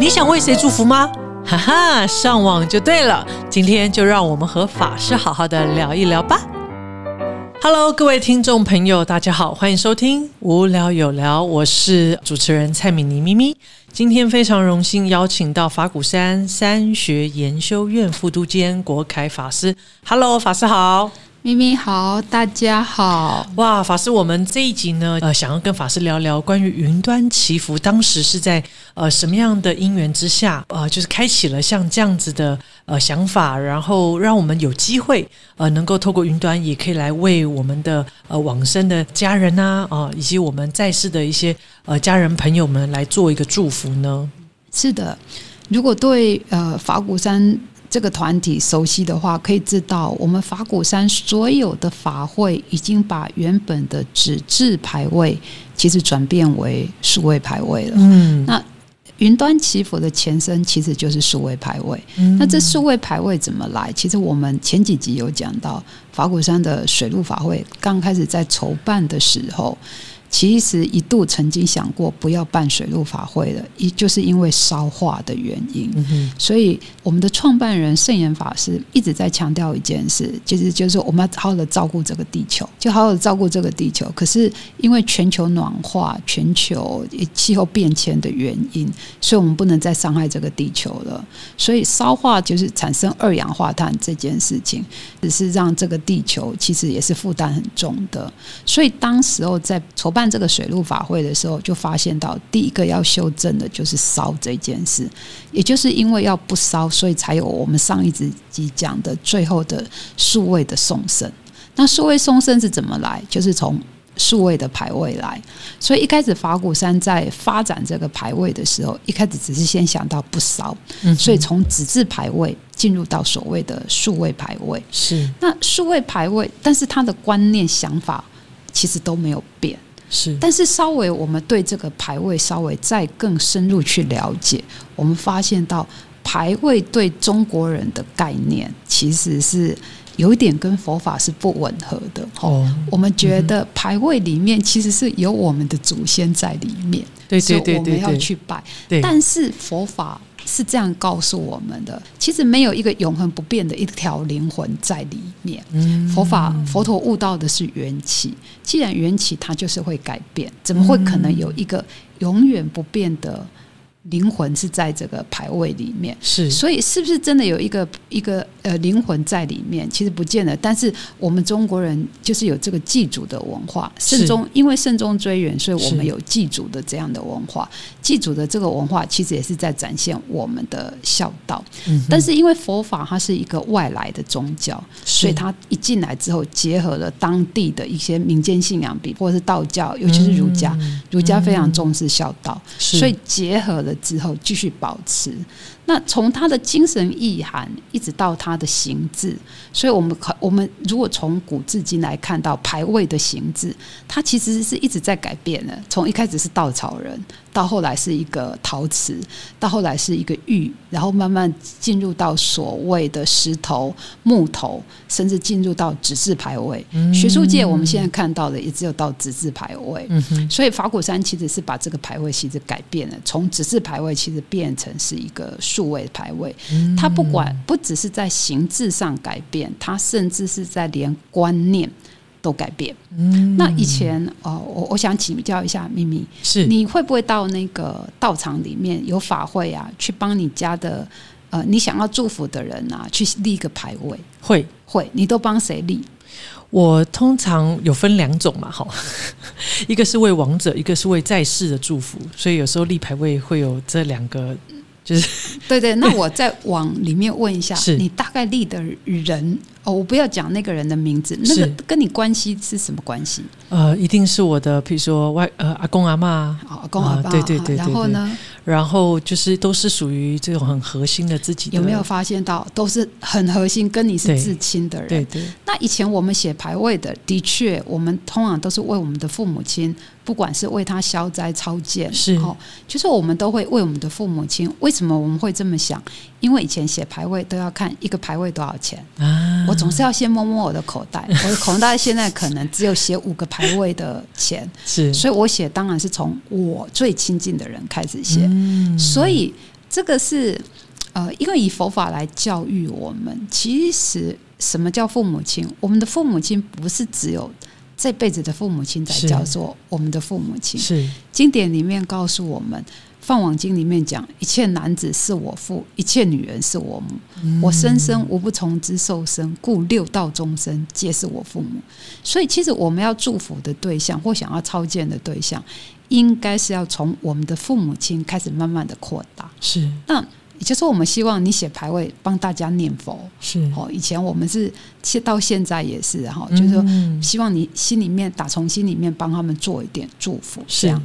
你想为谁祝福吗？哈哈，上网就对了。今天就让我们和法师好好的聊一聊吧。Hello，各位听众朋友，大家好，欢迎收听无聊有聊，我是主持人蔡敏妮咪咪。今天非常荣幸邀请到法鼓山三学研修院副督监国凯法师。Hello，法师好。咪咪好，大家好哇！法师，我们这一集呢，呃，想要跟法师聊聊关于云端祈福，当时是在呃什么样的因缘之下，呃，就是开启了像这样子的呃想法，然后让我们有机会呃能够透过云端，也可以来为我们的呃往生的家人呐啊，以及我们在世的一些呃家人朋友们来做一个祝福呢？是的，如果对呃法鼓山。这个团体熟悉的话，可以知道我们法鼓山所有的法会已经把原本的纸质牌位，其实转变为数位牌位了。嗯，那云端祈福的前身其实就是数位牌位。那这数位牌位怎么来？其实我们前几集有讲到，法鼓山的水陆法会刚开始在筹办的时候。其实一度曾经想过不要办水陆法会了，一就是因为烧化的原因。所以我们的创办人圣严法师一直在强调一件事，就是就是我们要好好的照顾这个地球，就好好的照顾这个地球。可是因为全球暖化、全球气候变迁的原因，所以我们不能再伤害这个地球了。所以烧化就是产生二氧化碳这件事情，只是让这个地球其实也是负担很重的。所以当时候在筹办。办这个水陆法会的时候，就发现到第一个要修正的就是烧这件事，也就是因为要不烧，所以才有我们上一集讲的最后的数位的送生。那数位送生是怎么来？就是从数位的排位来。所以一开始法鼓山在发展这个排位的时候，一开始只是先想到不烧，所以从纸质排位进入到所谓的数位排位。是那数位排位，但是他的观念想法其实都没有变。是，但是稍微我们对这个牌位稍微再更深入去了解，我们发现到牌位对中国人的概念其实是有一点跟佛法是不吻合的。哦，我们觉得牌位里面其实是有我们的祖先在里面，对对对对，我们要去拜。但是佛法。是这样告诉我们的，其实没有一个永恒不变的一条灵魂在里面。佛法佛陀悟到的是缘起，既然缘起它就是会改变，怎么会可能有一个永远不变的？灵魂是在这个牌位里面，是，所以是不是真的有一个一个呃灵魂在里面？其实不见得。但是我们中国人就是有这个祭祖的文化，慎终因为慎终追远，所以我们有祭祖的这样的文化。祭祖的这个文化其实也是在展现我们的孝道。但是因为佛法它是一个外来的宗教，所以它一进来之后，结合了当地的一些民间信仰，比或者是道教，尤其是儒家，儒家非常重视孝道，所以结合了。之后继续保持。那从他的精神意涵一直到他的形制，所以我们可我们如果从古至今来看到排位的形制，它其实是一直在改变的。从一开始是稻草人，到后来是一个陶瓷，到后来是一个玉，然后慢慢进入到所谓的石头、木头，甚至进入到纸质牌位。学术界我们现在看到的也只有到纸质牌位。所以法鼓山其实是把这个牌位其实改变了，从纸质牌位其实变成是一个。数位排位，它不管不只是在形制上改变，它甚至是在连观念都改变。嗯，那以前哦，我我想请教一下咪咪，是你会不会到那个道场里面有法会啊，去帮你家的呃你想要祝福的人啊，去立个牌位？会会，你都帮谁立？我通常有分两种嘛，哈，一个是为亡者，一个是为在世的祝福，所以有时候立牌位会有这两个。就是 对对，那我再往里面问一下，你大概立的人哦，我不要讲那个人的名字，那个跟你关系是什么关系？呃，一定是我的，比如说外呃阿公阿妈，阿公阿爸，对对对，然后呢？然后就是都是属于这种很核心的自己。有没有发现到都是很核心，跟你是至亲的人？对对。那以前我们写牌位的，的确，我们通常都是为我们的父母亲。不管是为他消灾超荐，是哦，就是我们都会为我们的父母亲。为什么我们会这么想？因为以前写牌位都要看一个牌位多少钱啊，我总是要先摸摸我的口袋，我的口袋现在可能只有写五个牌位的钱，是，所以我写当然是从我最亲近的人开始写。所以这个是呃，因为以佛法来教育我们，其实什么叫父母亲？我们的父母亲不是只有这辈子的父母亲才叫做我们的父母亲。是经典里面告诉我们，《放网经》里面讲：一切男子是我父，一切女人是我母。我生生无不从之受生，故六道众生皆是我父母。所以，其实我们要祝福的对象或想要超荐的对象，应该是要从我们的父母亲开始慢慢的扩大。是那也就是说，我们希望你写牌位帮大家念佛。是，哦，以前我们是，现到现在也是哈，就是说，嗯希望你心里面打从心里面帮他们做一点祝福，是这样。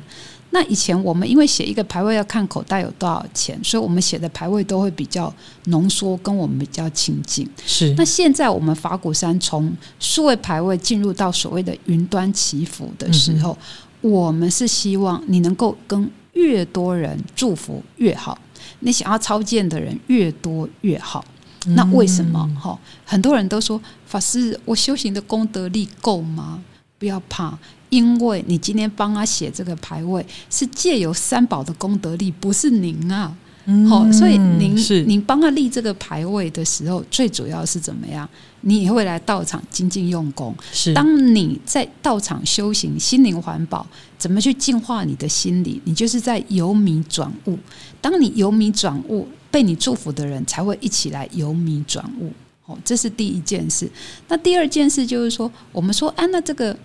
那以前我们因为写一个牌位要看口袋有多少钱，所以我们写的牌位都会比较浓缩，跟我们比较亲近。是那现在我们法鼓山从数位牌位进入到所谓的云端祈福的时候，我们是希望你能够跟越多人祝福越好，你想要超荐的人越多越好。那为什么？哈、很多人都说法师，我修行的功德力够吗？不要怕，因为你今天帮他写这个牌位，是借由三宝的功德力，不是您啊。嗯好、所以您是您帮他立这个牌位的时候，最主要是怎么样？你也会来道场精进用功。是当你在道场修行心灵环保，怎么去净化你的心理？你就是在由迷转悟。当你由迷转悟，被你祝福的人才会一起来由迷转悟。哦，这是第一件事。那第二件事就是说，我们说，啊，那这个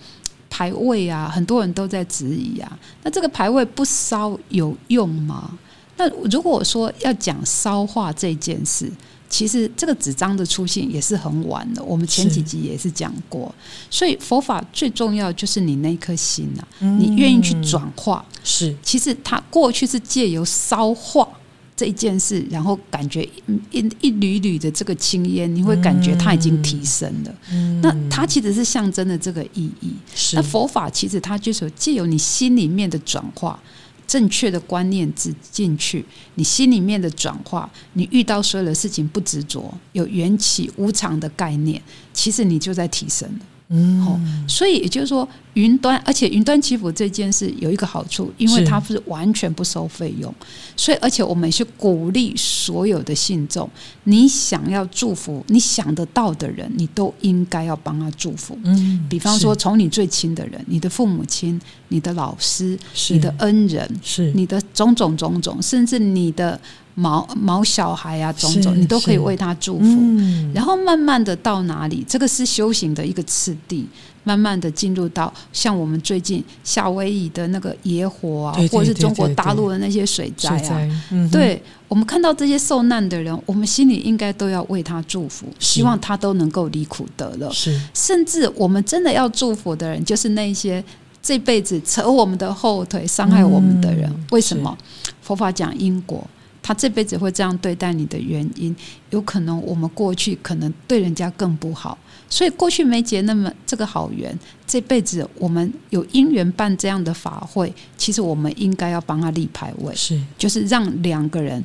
牌位啊，很多人都在质疑啊，那这个牌位不烧有用吗？那如果说要讲烧化这件事，其实这个纸张的出现也是很晚的，我们前几集也是讲过。所以佛法最重要就是你那颗心呐、你愿意去转化。是其实它过去是借由烧化这一件事，然后感觉一一一缕缕的这个青烟，你会感觉它已经提升了。那它其实是象征的这个意义。是那佛法其实它就是借由你心里面的转化，正确的观念进进去，你心里面的转化，你遇到所有的事情不执着，有缘起无常的概念，其实你就在提升了。嗯哦，所以也就是说，云端，而且云端祈福这件事有一个好处，因为它是完全不收费用，所以而且我们也是鼓励所有的信众，你想要祝福，你想得到的人，你都应该要帮他祝福。嗯比方说，从你最亲的人，你的父母亲、你的老师、你的恩人、是你的种种种种，甚至你的毛毛小孩啊，种种，你都可以为他祝福。嗯然后慢慢的到哪里，这个是修行的一个次第。慢慢的进入到像我们最近夏威夷的那个野火啊，对对或者是中国大陆的那些水灾啊，对我们看到这些受难的人，我们心里应该都要为他祝福，希望他都能够离苦得乐。是甚至我们真的要祝福的人，就是那些这辈子扯我们的后腿、伤害我们的人。嗯为什么？佛法讲因果，他这辈子会这样对待你的原因，有可能我们过去可能对人家更不好，所以过去没结那么这个好缘，这辈子我们有因缘办这样的法会，其实我们应该要帮他立牌位，是就是让两个人。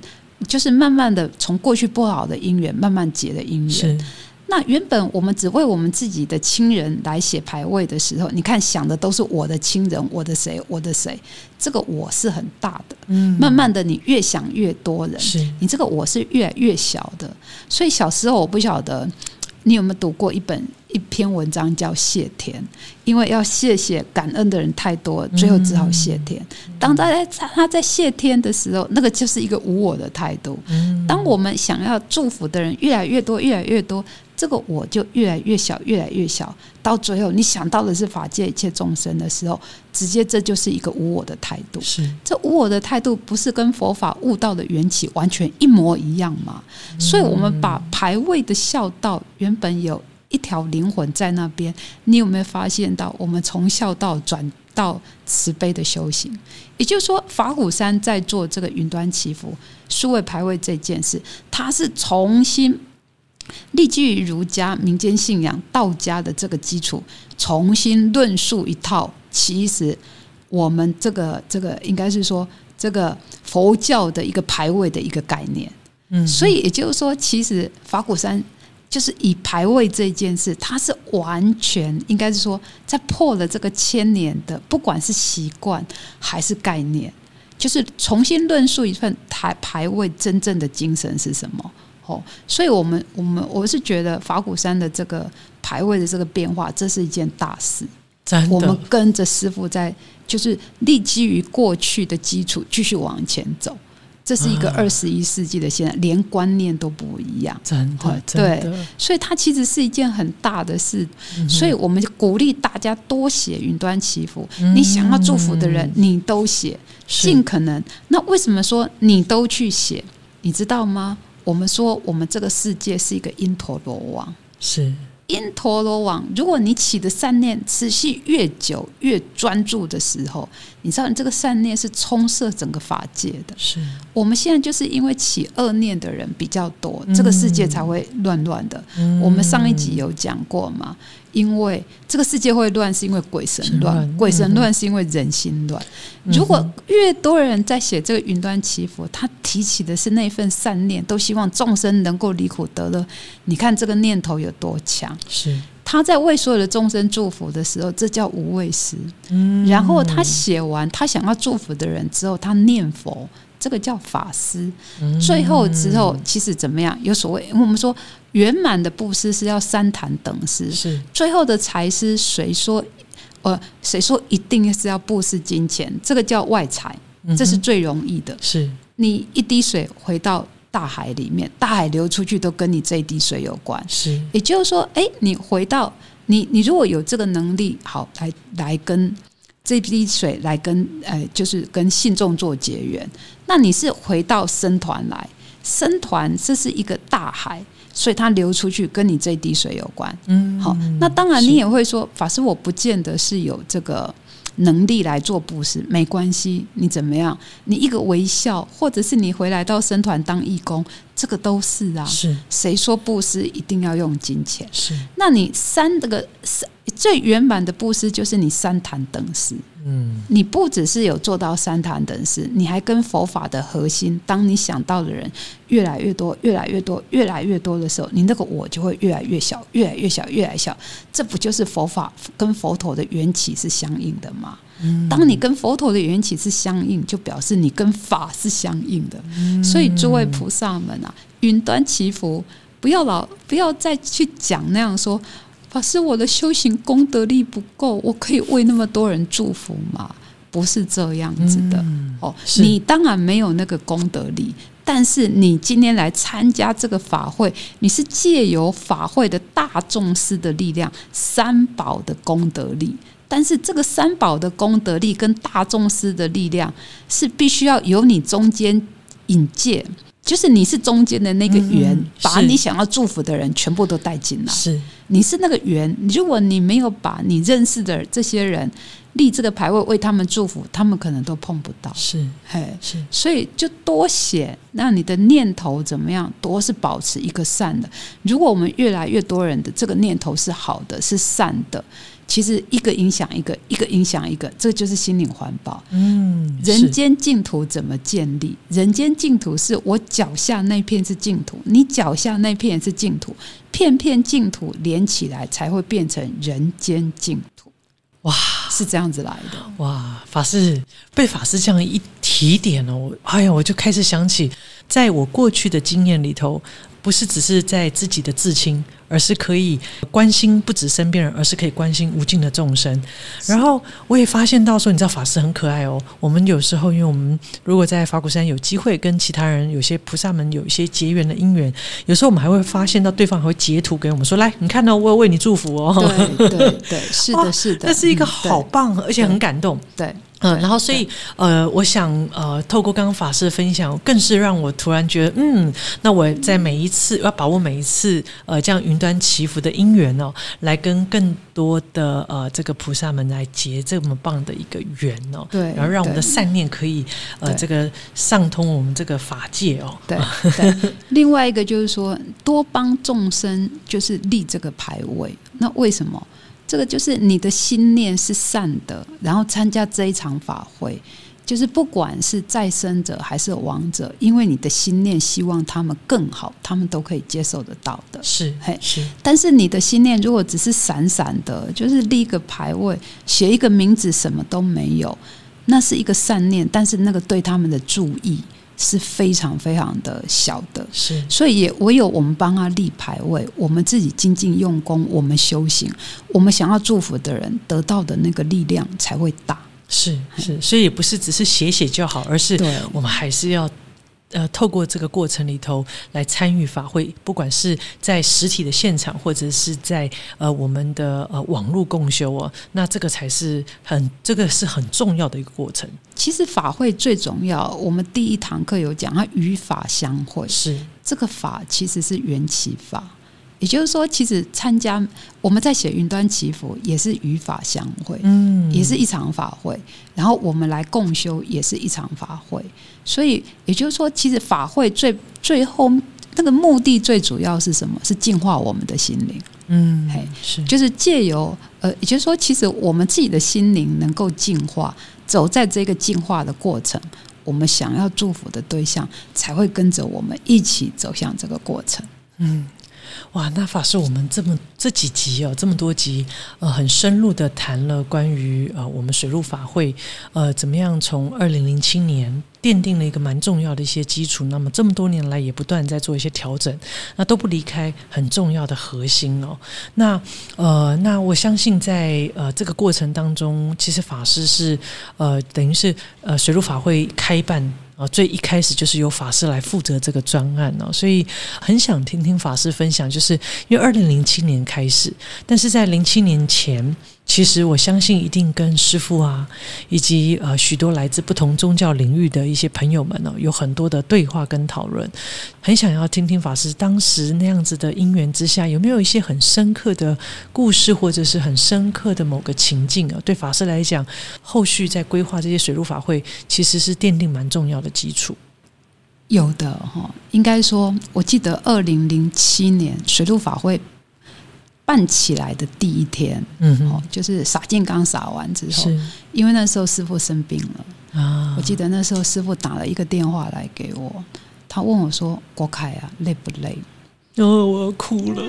就是慢慢的从过去不好的姻缘慢慢结的姻缘，是那原本我们只为我们自己的亲人来写牌位的时候，你看想的都是我的亲人，我的谁，我的谁，这个我是很大的。嗯慢慢的，你越想越多人，是你这个我是越来越小的。所以小时候我不晓得你有没有读过一本一篇文章叫《谢天》，因为要谢谢感恩的人太多，最后只好谢天。当他在他在谢天的时候，那个就是一个无我的态度。当我们想要祝福的人越来越多，越来越多，这个我就越来越小，越来越小，到最后你想到的是法界一切众生的时候，直接这就是一个无我的态度。是这无我的态度不是跟佛法悟道的缘起完全一模一样吗？所以，我们把排位的孝道原本有一条灵魂在那边，你有没有发现到？我们从孝道转到慈悲的修行，也就是说，法鼓山在做这个云端祈福、数位排位这件事，它是重新。立基于儒家民间信仰、道家的这个基础，重新论述一套。其实我们这个这个应该是说，这个佛教的一个排位的一个概念。嗯所以也就是说，其实法鼓山就是以排位这件事，它是完全应该是说，在破了这个千年的，不管是习惯还是概念，就是重新论述一份台排位真正的精神是什么。哦，所以我们我们我是觉得法鼓山的这个排位的这个变化，这是一件大事。真我们跟着师傅在，就是立基于过去的基础继续往前走。这是一个啊二十一世纪的现在，连观念都不一样，真的对，所以它其实是一件很大的事。所以我们就鼓励大家多写云端祈福，你想要祝福的人，你都写，尽可能。那为什么说你都去写？你知道吗？我们说我们这个世界是一个因陀罗网。是因陀罗网，如果你起的善念持续越久、越专注的时候，你知道你这个善念是充塞整个法界的。是我们现在就是因为起恶念的人比较多，这个世界才会乱乱的。嗯我们上一集有讲过嘛？因为这个世界会乱，是因为鬼神乱；乱鬼神乱是因为人心乱。如果越多人在写这个云端祈福，他提起的是那份善念，都希望众生能够离苦得乐。你看这个念头有多强？是他在为所有的众生祝福的时候，这叫无畏师。嗯然后他写完他想要祝福的人之后，他念佛，这个叫法师。嗯最后之后，其实怎么样？有所谓我们说圆满的布施是要三坛等施，是最后的财施谁说？呃，谁说一定是要布施金钱？这个叫外财，这是最容易的。是你一滴水回到大海里面，大海流出去都跟你这一滴水有关。是也就是说，哎，你回到你，你如果有这个能力，好来来跟这滴水来跟呃，就是跟信众做结缘，那你是回到僧团来，僧团这是一个大海，所以它流出去跟你这滴水有关。嗯好，那当然你也会说，法师我不见得是有这个能力来做布施，没关系，你怎么样？你一个微笑，或者是你回来到生团当义工，这个都是啊。是谁说布施一定要用金钱？是那你三这个三最圆满的布施就是你三坛等施。嗯你不只是有做到三坛等事，你还跟佛法的核心，当你想到的人越来越多、越来越多、越来越多的时候，你那个我就会越来越小、越来越小、越来越小。这不就是佛法跟佛陀的缘起是相应的吗？当你跟佛陀的缘起是相应，就表示你跟法是相应的。所以诸位菩萨们啊，云端祈福，不要老不要再去讲那样说，法师我的修行功德力不够，我可以为那么多人祝福吗？不是这样子的、哦，你当然没有那个功德力。但是你今天来参加这个法会，你是借由法会的大众师的力量、三宝的功德力。但是这个三宝的功德力跟大众师的力量是必须要由你中间引介，就是你是中间的那个圆，嗯把你想要祝福的人全部都带进来。是你是那个圆，如果你没有把你认识的这些人立这个牌位为他们祝福，他们可能都碰不到。是嘿，是所以就多写，让你的念头怎么样，多是保持一个善的。如果我们越来越多人的这个念头是好的，是善的，其实一个影响一个，一个影响一个，这就是心灵环保。嗯人间净土怎么建立？人间净土是我脚下那片是净土，你脚下那片也是净土，片片净土连起来才会变成人间净土。哇是这样子来的。哇，法师被法师这样一提点哦，我哎呀，我就开始想起，在我过去的经验里头，不是只是在自己的至亲，而是可以关心不止身边人，而是可以关心无尽的众生。然后我也发现到说，你知道法师很可爱哦。我们有时候，因为我们如果在法鼓山有机会跟其他人、有些菩萨们有一些结缘的因缘，有时候我们还会发现到对方还会截图给我们说：“来，你看到、我有为你祝福哦。”对对 对，是的，是的，这是一个嗯好棒，而且很感动。对嗯，然后所以呃，我想呃，透过刚刚法师的分享，更是让我突然觉得，嗯，那我在每一次要把握每一次呃这样云端祈福的因缘哦，来跟更多的呃这个菩萨们来结这么棒的一个缘哦，对然后让我们的善念可以呃对这个上通我们这个法界哦，对 对。另外一个就是说，多帮众生，就是立这个牌位。那为什么？这个就是你的心念是善的，然后参加这一场法会，就是不管是再生者还是亡者，因为你的心念希望他们更好，他们都可以接受得到的。是嘿是但是你的心念如果只是散散的，就是立一个牌位，写一个名字，什么都没有，那是一个善念，但是那个对他们的注意是非常非常的小的。是所以也唯有我们帮他立牌位，我们自己精进用功，我们修行，我们想要祝福的人得到的那个力量才会大。是是，所以也不是只是写写就好，而是对我们还是要。呃，透过这个过程里头来参与法会，不管是在实体的现场，或者是在呃我们的呃网络共修哦，那这个才是很这个是很重要的一个过程。其实法会最重要，我们第一堂课有讲，它与法相会。是这个法其实是缘起法，也就是说，其实参加我们在写云端祈福也是与法相会，嗯也是一场法会。然后我们来共修也是一场法会，所以也就是说，其实法会最最后那个目的最主要是什么？是净化我们的心灵，嗯嘿是就是借由呃，也就是说，其实我们自己的心灵能够净化，走在这个净化的过程。我们想要祝福的对象才会跟着我们一起走向这个过程。嗯。哇，那法师，我们这么这几集哦，这么多集，呃，很深入的谈了关于呃我们水陆法会，呃，怎么样从二零零七年奠定了一个蛮重要的一些基础，那么这么多年来也不断在做一些调整，那都不离开很重要的核心哦。那呃，那我相信在呃这个过程当中，其实法师是呃等于是呃水陆法会开办。啊，最一开始就是由法师来负责这个专案哦，所以很想听听法师分享，就是因为二零零七年开始，但是在零七年前，其实我相信一定跟师父啊，以及呃许多来自不同宗教领域的一些朋友们哦，有很多的对话跟讨论，很想要听听法师当时那样子的因缘之下，有没有一些很深刻的故事，或者是很深刻的某个情境啊？对法师来讲，后续在规划这些水陆法会，其实是奠定蛮重要的基础。有的哈，应该说，我记得二零零七年水陆法会办起来的第一天，嗯哼哦，就是洒净刚洒完之后，因为那时候师傅生病了，啊我记得那时候师傅打了一个电话来给我，他问我说：“国凯啊，累不累哦，我要哭了。？”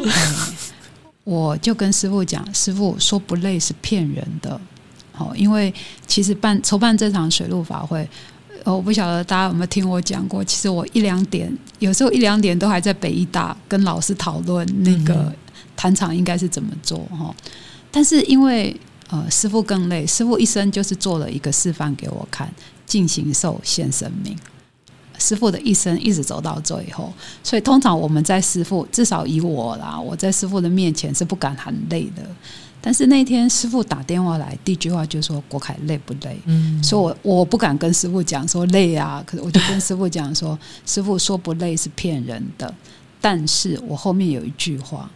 我就跟师傅讲，师傅说不累是骗人的，哦，因为其实办筹办这场水陆法会。呃我不晓得大家有没有听我讲过，其实我一两点，有时候一两点都还在北医大跟老师讨论那个嗯坛场应该是怎么做哈。但是因为呃师傅更累，师傅一生就是做了一个示范给我看，进行受献生命。师傅的一生一直走到最后，所以通常我们在师傅，至少以我啦，我在师傅的面前是不敢喊累的。但是那天师傅打电话来，第一句话就说：“国凯累不累？”嗯，所以我我不敢跟师傅讲说累啊，可是我就跟师傅讲说，师傅说不累是骗人的。但是我后面有一句话，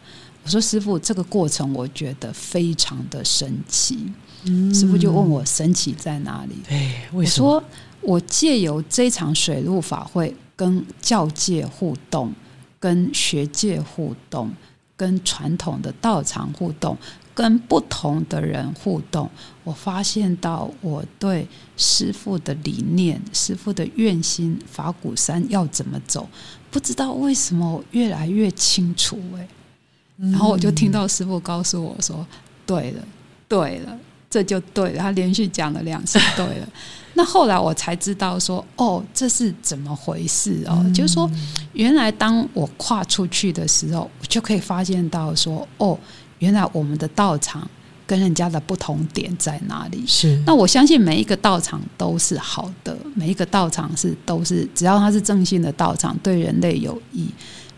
我说师傅这个过程我觉得非常的神奇。嗯师傅就问我神奇在哪里？哎，为我什么？说我借由这场水陆法会跟教界互动，跟学界互动，跟传统的道场互动，跟不同的人互动，我发现到我对师傅的理念、师傅的愿心、法鼓山要怎么走，不知道为什么我越来越清楚哎、然后我就听到师傅告诉我说：“对了，对了，这就对了。”他连续讲了两次“对了”。那后来我才知道说：“哦，这是怎么回事哦？”就是说，原来当我跨出去的时候，我就可以发现到说：“哦，原来我们的道场跟人家的不同点在哪里。”是那我相信每一个道场都是好的，每一个道场是都是只要它是正性的道场，对人类有益。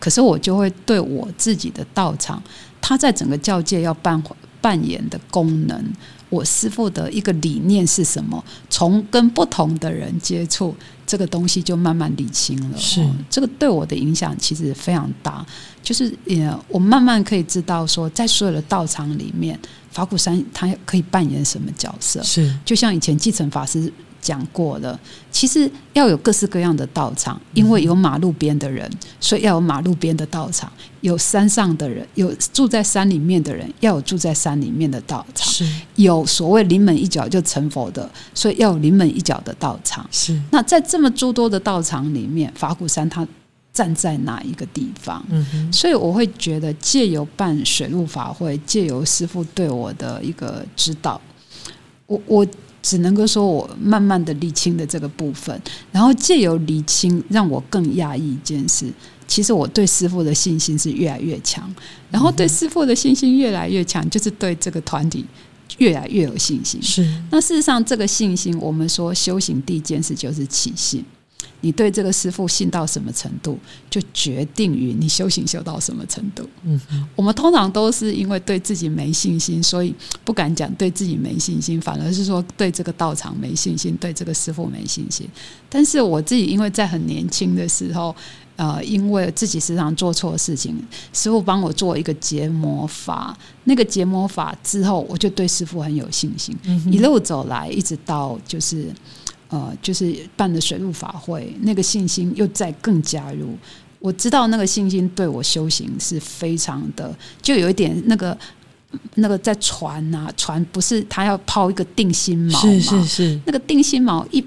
可是我就会对我自己的道场，他在整个教界要扮扮演的功能，我师父的一个理念是什么？从跟不同的人接触，这个东西就慢慢理清了。是哦这个对我的影响其实非常大，就是也，我慢慢可以知道说，在所有的道场里面，法鼓山它可以扮演什么角色。是就像以前继承法师讲过的，其实要有各式各样的道场，因为有马路边的人，所以要有马路边的道场；有山上的人，有住在山里面的人，要有住在山里面的道场；是有所谓临门一脚就成佛的，所以要有临门一脚的道场。是，那在这么诸多的道场里面，法鼓山它站在哪一个地方？嗯哼，所以我会觉得，借由办水陆法会，借由师傅对我的一个指导，我我只能够说我慢慢的理清的这个部分，然后借由理清，让我更讶异一件事。其实我对师傅的信心是越来越强，然后对师傅的信心越来越强，就是对这个团体越来越有信心。是，那事实上这个信心，我们说修行第一件事就是起信。你对这个师傅信到什么程度，就决定于你修行修到什么程度。嗯，我们通常都是因为对自己没信心，所以不敢讲对自己没信心，反而是说对这个道场没信心，对这个师傅没信心。但是我自己因为在很年轻的时候，呃，因为自己时常做错事情，师傅帮我做一个结魔法，那个结魔法之后，我就对师傅很有信心。一路走来，一直到就是。呃，就是办的水陆法会，那个信心又再更加入。我知道那个信心对我修行是非常的，就有一点那个那个在船啊，船不是他要抛一个定心锚是是是，那个定心锚一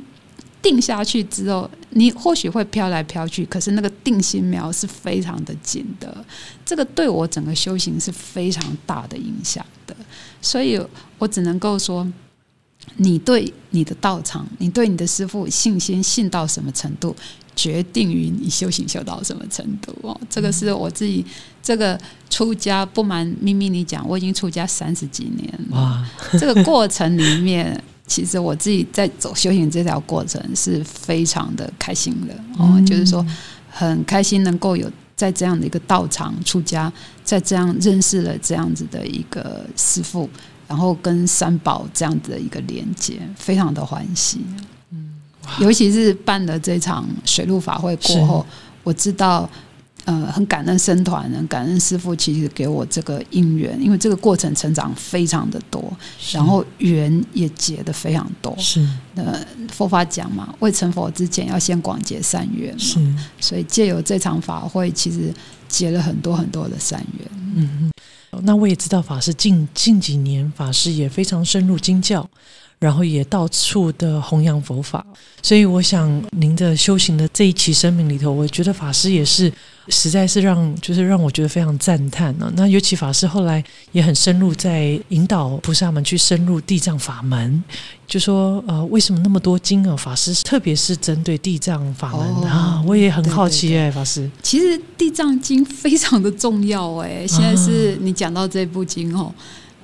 定下去之后，你或许会飘来飘去，可是那个定心苗是非常的紧的。这个对我整个修行是非常大的影响的，所以我只能够说。你对你的道场，你对你的师傅信心信到什么程度，决定于你修行修到什么程度哦。这个是我自己这个出家，不瞒咪咪你讲，我已经出家三十几年了。这个过程里面，其实我自己在走修行这条过程是非常的开心的哦，就是说很开心能够有在这样的一个道场出家，在这样认识了这样子的一个师傅。然后跟三宝这样子的一个连接，非常的欢喜。嗯，尤其是办了这场水陆法会过后，我知道，呃，很感恩僧团，很感恩师傅，其实给我这个因缘，因为这个过程成长非常的多，然后缘也结的非常多。是，呃，佛法讲嘛，未成佛之前要先广结善缘嘛，是，所以借由这场法会，其实结了很多很多的善缘。嗯嗯。那我也知道法师近近几年法师也非常深入经教，然后也到处的弘扬佛法，所以我想您的修行的这一期生命里头，我觉得法师也是。实在是让就是让我觉得非常赞叹呢。那尤其法师后来也很深入，在引导菩萨们去深入地藏法门，就说呃，为什么那么多经啊？法师特别是针对地藏法门啊，我也很好奇哎，法师。其实地藏经非常的重要哎。现在是你讲到这部经哦，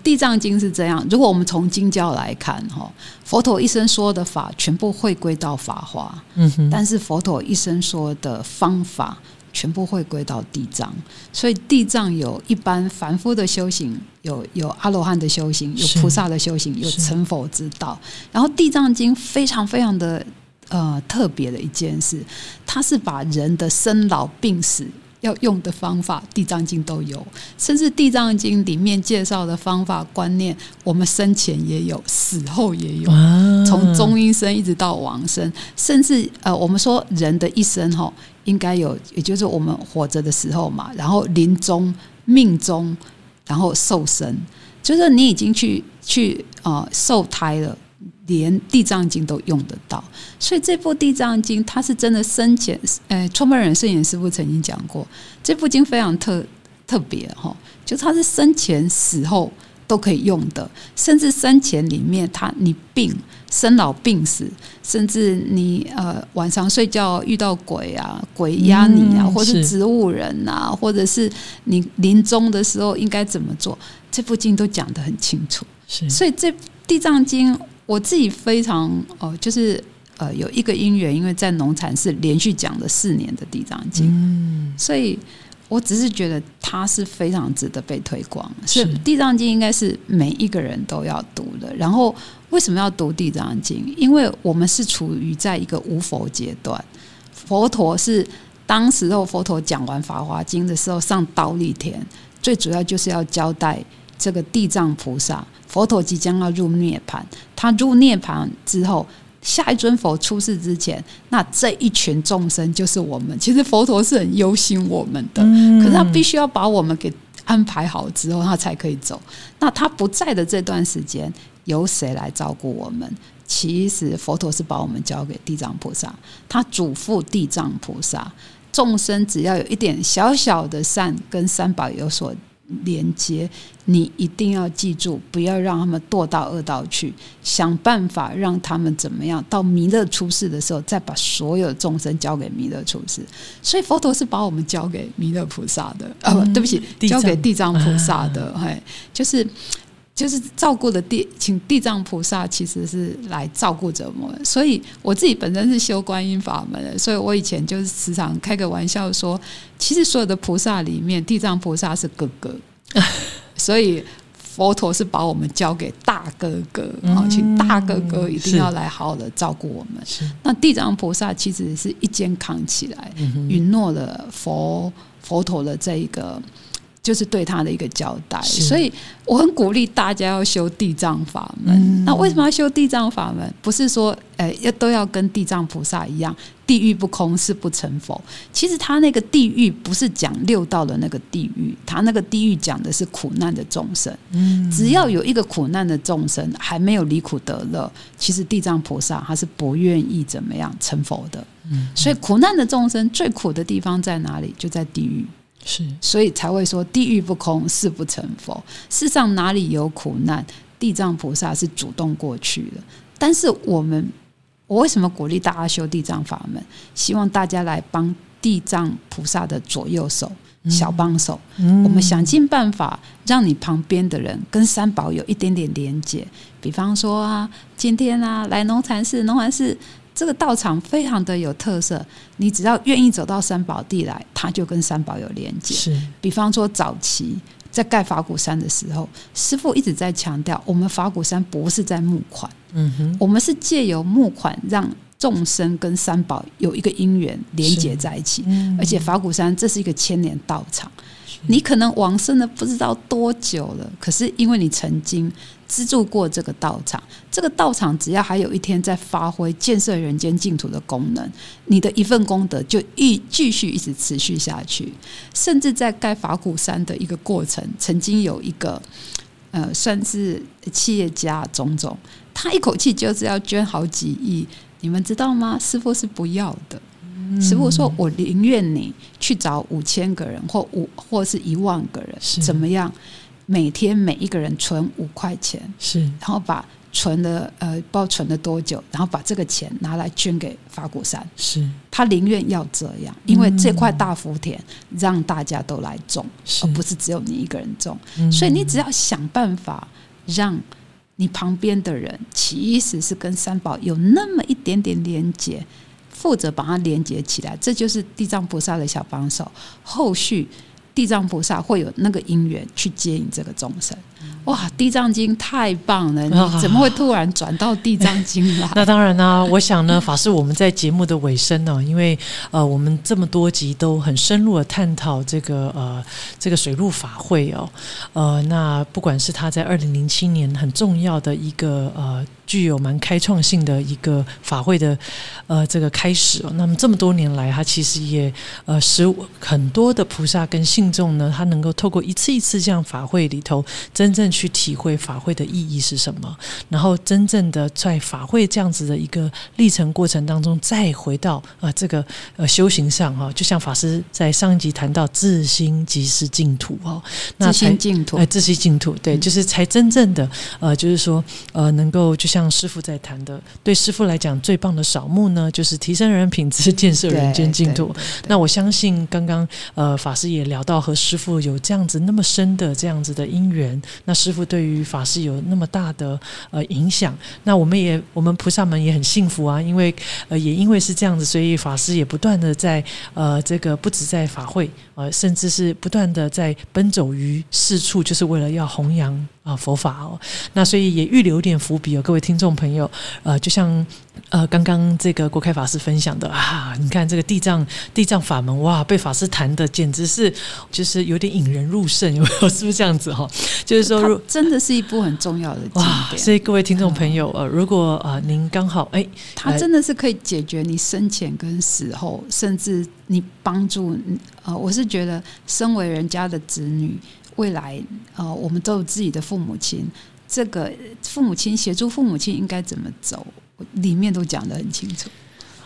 地藏经是这样。如果我们从经教来看哈，佛陀一生说的法全部会归到法华，嗯哼，但是佛陀一生说的方法。全部会归到地藏，所以地藏有一般凡夫的修行，有有阿罗汉的修行，有菩萨的修行，有成佛之道。然后地藏经非常非常的呃特别的一件事，它是把人的生老病死。要用的方法，《地藏经》都有，甚至《地藏经》里面介绍的方法观念，我们生前也有，死后也有，从中阴身一直到往生，甚至呃，我们说人的一生哈，应该有，也就是我们活着的时候嘛，然后临终、命中，然后受生，就是你已经去去呃受胎了。连《地藏经》都用得到，所以这部《地藏经》它是真的生前，呃，创办人圣严师傅曾经讲过，这部经非常特特别哈，就它是生前死后都可以用的，甚至生前里面，他你病生老病死，甚至你呃晚上睡觉遇到鬼啊，鬼压你啊，或是植物人啊，或者是你临终的时候应该怎么做，这部经都讲得很清楚。是，所以这《地藏经》。我自己非常哦，就是呃，有一个因缘，因为在农禅是连续讲了四年的《地藏经》，嗯，所以我只是觉得它是非常值得被推广。是《地藏经》应该是每一个人都要读的。然后为什么要读《地藏经》？因为我们是处于在一个无佛阶段，佛陀是当时候佛陀讲完《法华经》的时候上刀立天，最主要就是要交代这个地藏菩萨。佛陀即将要入涅盘，他入涅盘之后，下一尊佛出世之前，那这一群众生就是我们。其实佛陀是很忧心我们的，可是他必须要把我们给安排好之后，他才可以走。那他不在的这段时间，由谁来照顾我们？其实佛陀是把我们交给地藏菩萨，他嘱咐地藏菩萨，众生只要有一点小小的善，跟三宝有所。连接，你一定要记住，不要让他们堕到恶道去，想办法让他们怎么样到弥勒出世的时候，再把所有众生交给弥勒出世。所以佛陀是把我们交给弥勒菩萨的，啊，不对不起，交给地藏菩萨的，嘿，就是。就是照顾的地，请地藏菩萨其实是来照顾着我们。所以我自己本身是修观音法门的，所以我以前就是时常开个玩笑说，其实所有的菩萨里面，地藏菩萨是哥哥，所以佛陀是把我们交给大哥哥啊，请大哥哥一定要来好好的照顾我们。那地藏菩萨其实是一肩扛起来，允诺了佛佛陀的这一个。就是对他的一个交代，所以我很鼓励大家要修地藏法门。那为什么要修地藏法门？不是说，呃，要都要跟地藏菩萨一样，地狱不空，誓不成佛。其实他那个地狱不是讲六道的那个地狱，他那个地狱讲的是苦难的众生。嗯，只要有一个苦难的众生还没有离苦得乐，其实地藏菩萨他是不愿意怎么样成佛的。嗯，所以苦难的众生最苦的地方在哪里？就在地狱。是，所以才会说地狱不空，誓不成佛。世上哪里有苦难，地藏菩萨是主动过去的。但是我们，我为什么鼓励大家修地藏法门？希望大家来帮地藏菩萨的左右手、小帮手。我们想尽办法让你旁边的人跟三宝有一点点连接。比方说啊，今天啊，来农禅寺，农禅寺。这个道场非常的有特色，你只要愿意走到三宝地来，它就跟三宝有连接。是，比方说早期在盖法鼓山的时候，师傅一直在强调，我们法鼓山不是在募款，嗯哼，我们是借由募款让众生跟三宝有一个因缘连接在一起，而且法鼓山这是一个千年道场。你可能往生了不知道多久了，可是因为你曾经资助过这个道场，这个道场只要还有一天在发挥建设人间净土的功能，你的一份功德就一继续一直持续下去。甚至在盖法鼓山的一个过程，曾经有一个呃，算是企业家种种，他一口气就是要捐好几亿，你们知道吗？师傅是不要的。师傅说：“我宁愿你去找五千个人，或五或是一万个人，怎么样？每天每一个人存五块钱，是，然后把存的呃，不知道存了多久，然后把这个钱拿来捐给法鼓山。是他宁愿要这样，因为这块大福田让大家都来种，而不是只有你一个人种。所以你只要想办法让你旁边的人，其实是跟三宝有那么一点点连接。”负责把它连接起来，这就是地藏菩萨的小帮手。后续地藏菩萨会有那个因缘去接引这个众生。哇，地藏经太棒了！你怎么会突然转到地藏经来？那当然啦，我想呢，法师我们在节目的尾声呢，因为呃，我们这么多集都很深入的探讨这个呃这个水陆法会哦，呃，那不管是他在二零零七年很重要的一个呃。具有蛮开创性的一个法会的，呃，这个开始哦。那么这么多年来，它其实也呃使很多的菩萨跟信众呢，他能够透过一次一次这样法会里头，真正去体会法会的意义是什么，然后真正的在法会这样子的一个历程过程当中，再回到啊这个呃修行上哈，就像法师在上一集谈到自心即是净土哦，自心净土，哎，自心净土，对，就是才真正的呃，就是说呃，能够就像。像师傅在谈的，对师傅来讲最棒的扫墓呢，就是提升人品质、建设人间净土。那我相信，刚刚呃法师也聊到和师傅有这样子那么深的这样子的因缘，那师傅对于法师有那么大的呃影响。那我们也我们菩萨们也很幸福啊，因为呃也因为是这样子，所以法师也不断的在呃这个不止在法会，呃甚至是不断的在奔走于四处，就是为了要弘扬。啊，佛法哦，那所以也预留点伏笔哦，各位听众朋友，呃，就像呃刚刚这个国开法师分享的啊，你看这个地藏地藏法门哇，被法师谈的简直是就是有点引人入胜，有没有？是不是这样子哈？就是说，真的是一部很重要的经典。所以各位听众朋友，呃，如果啊您刚好哎，它真的是可以解决你生前跟死后，甚至你帮助呃，我是觉得身为人家的子女。未来，呃，我们都有自己的父母亲，这个父母亲协助父母亲应该怎么走，里面都讲得很清楚。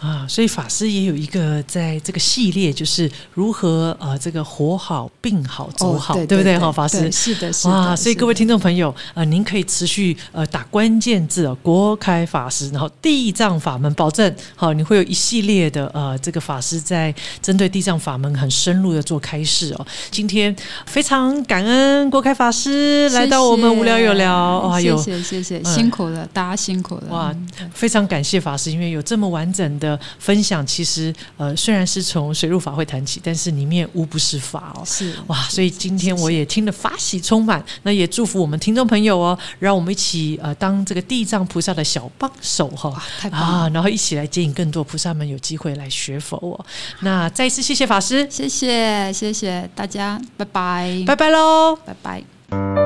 啊，所以法师也有一个在这个系列，就是如何呃这个活好、病好、走好，哦对不对？对哈，法师是的是的哇，所以各位听众朋友，呃，您可以持续呃打关键字哦，国开法师，然后地藏法门，保证好，你会有一系列的呃这个法师在针对地藏法门很深入的做开示哦。今天非常感恩国开法师来到我们无聊有聊，哇，有谢谢谢谢，嗯辛苦了，大家辛苦了。哇嗯，非常感谢法师，因为有这么完整的分享。其实，呃，虽然是从水陆法会谈起，但是里面无不是法哦。是哇，所以今天我也听得法喜充满，那也祝福我们听众朋友哦，让我们一起呃当这个地藏菩萨的小帮手哈、哇太棒了啊，然后一起来接引更多菩萨们有机会来学佛哦。那再一次谢谢法师，谢谢谢谢大家，拜拜，拜拜喽。拜拜。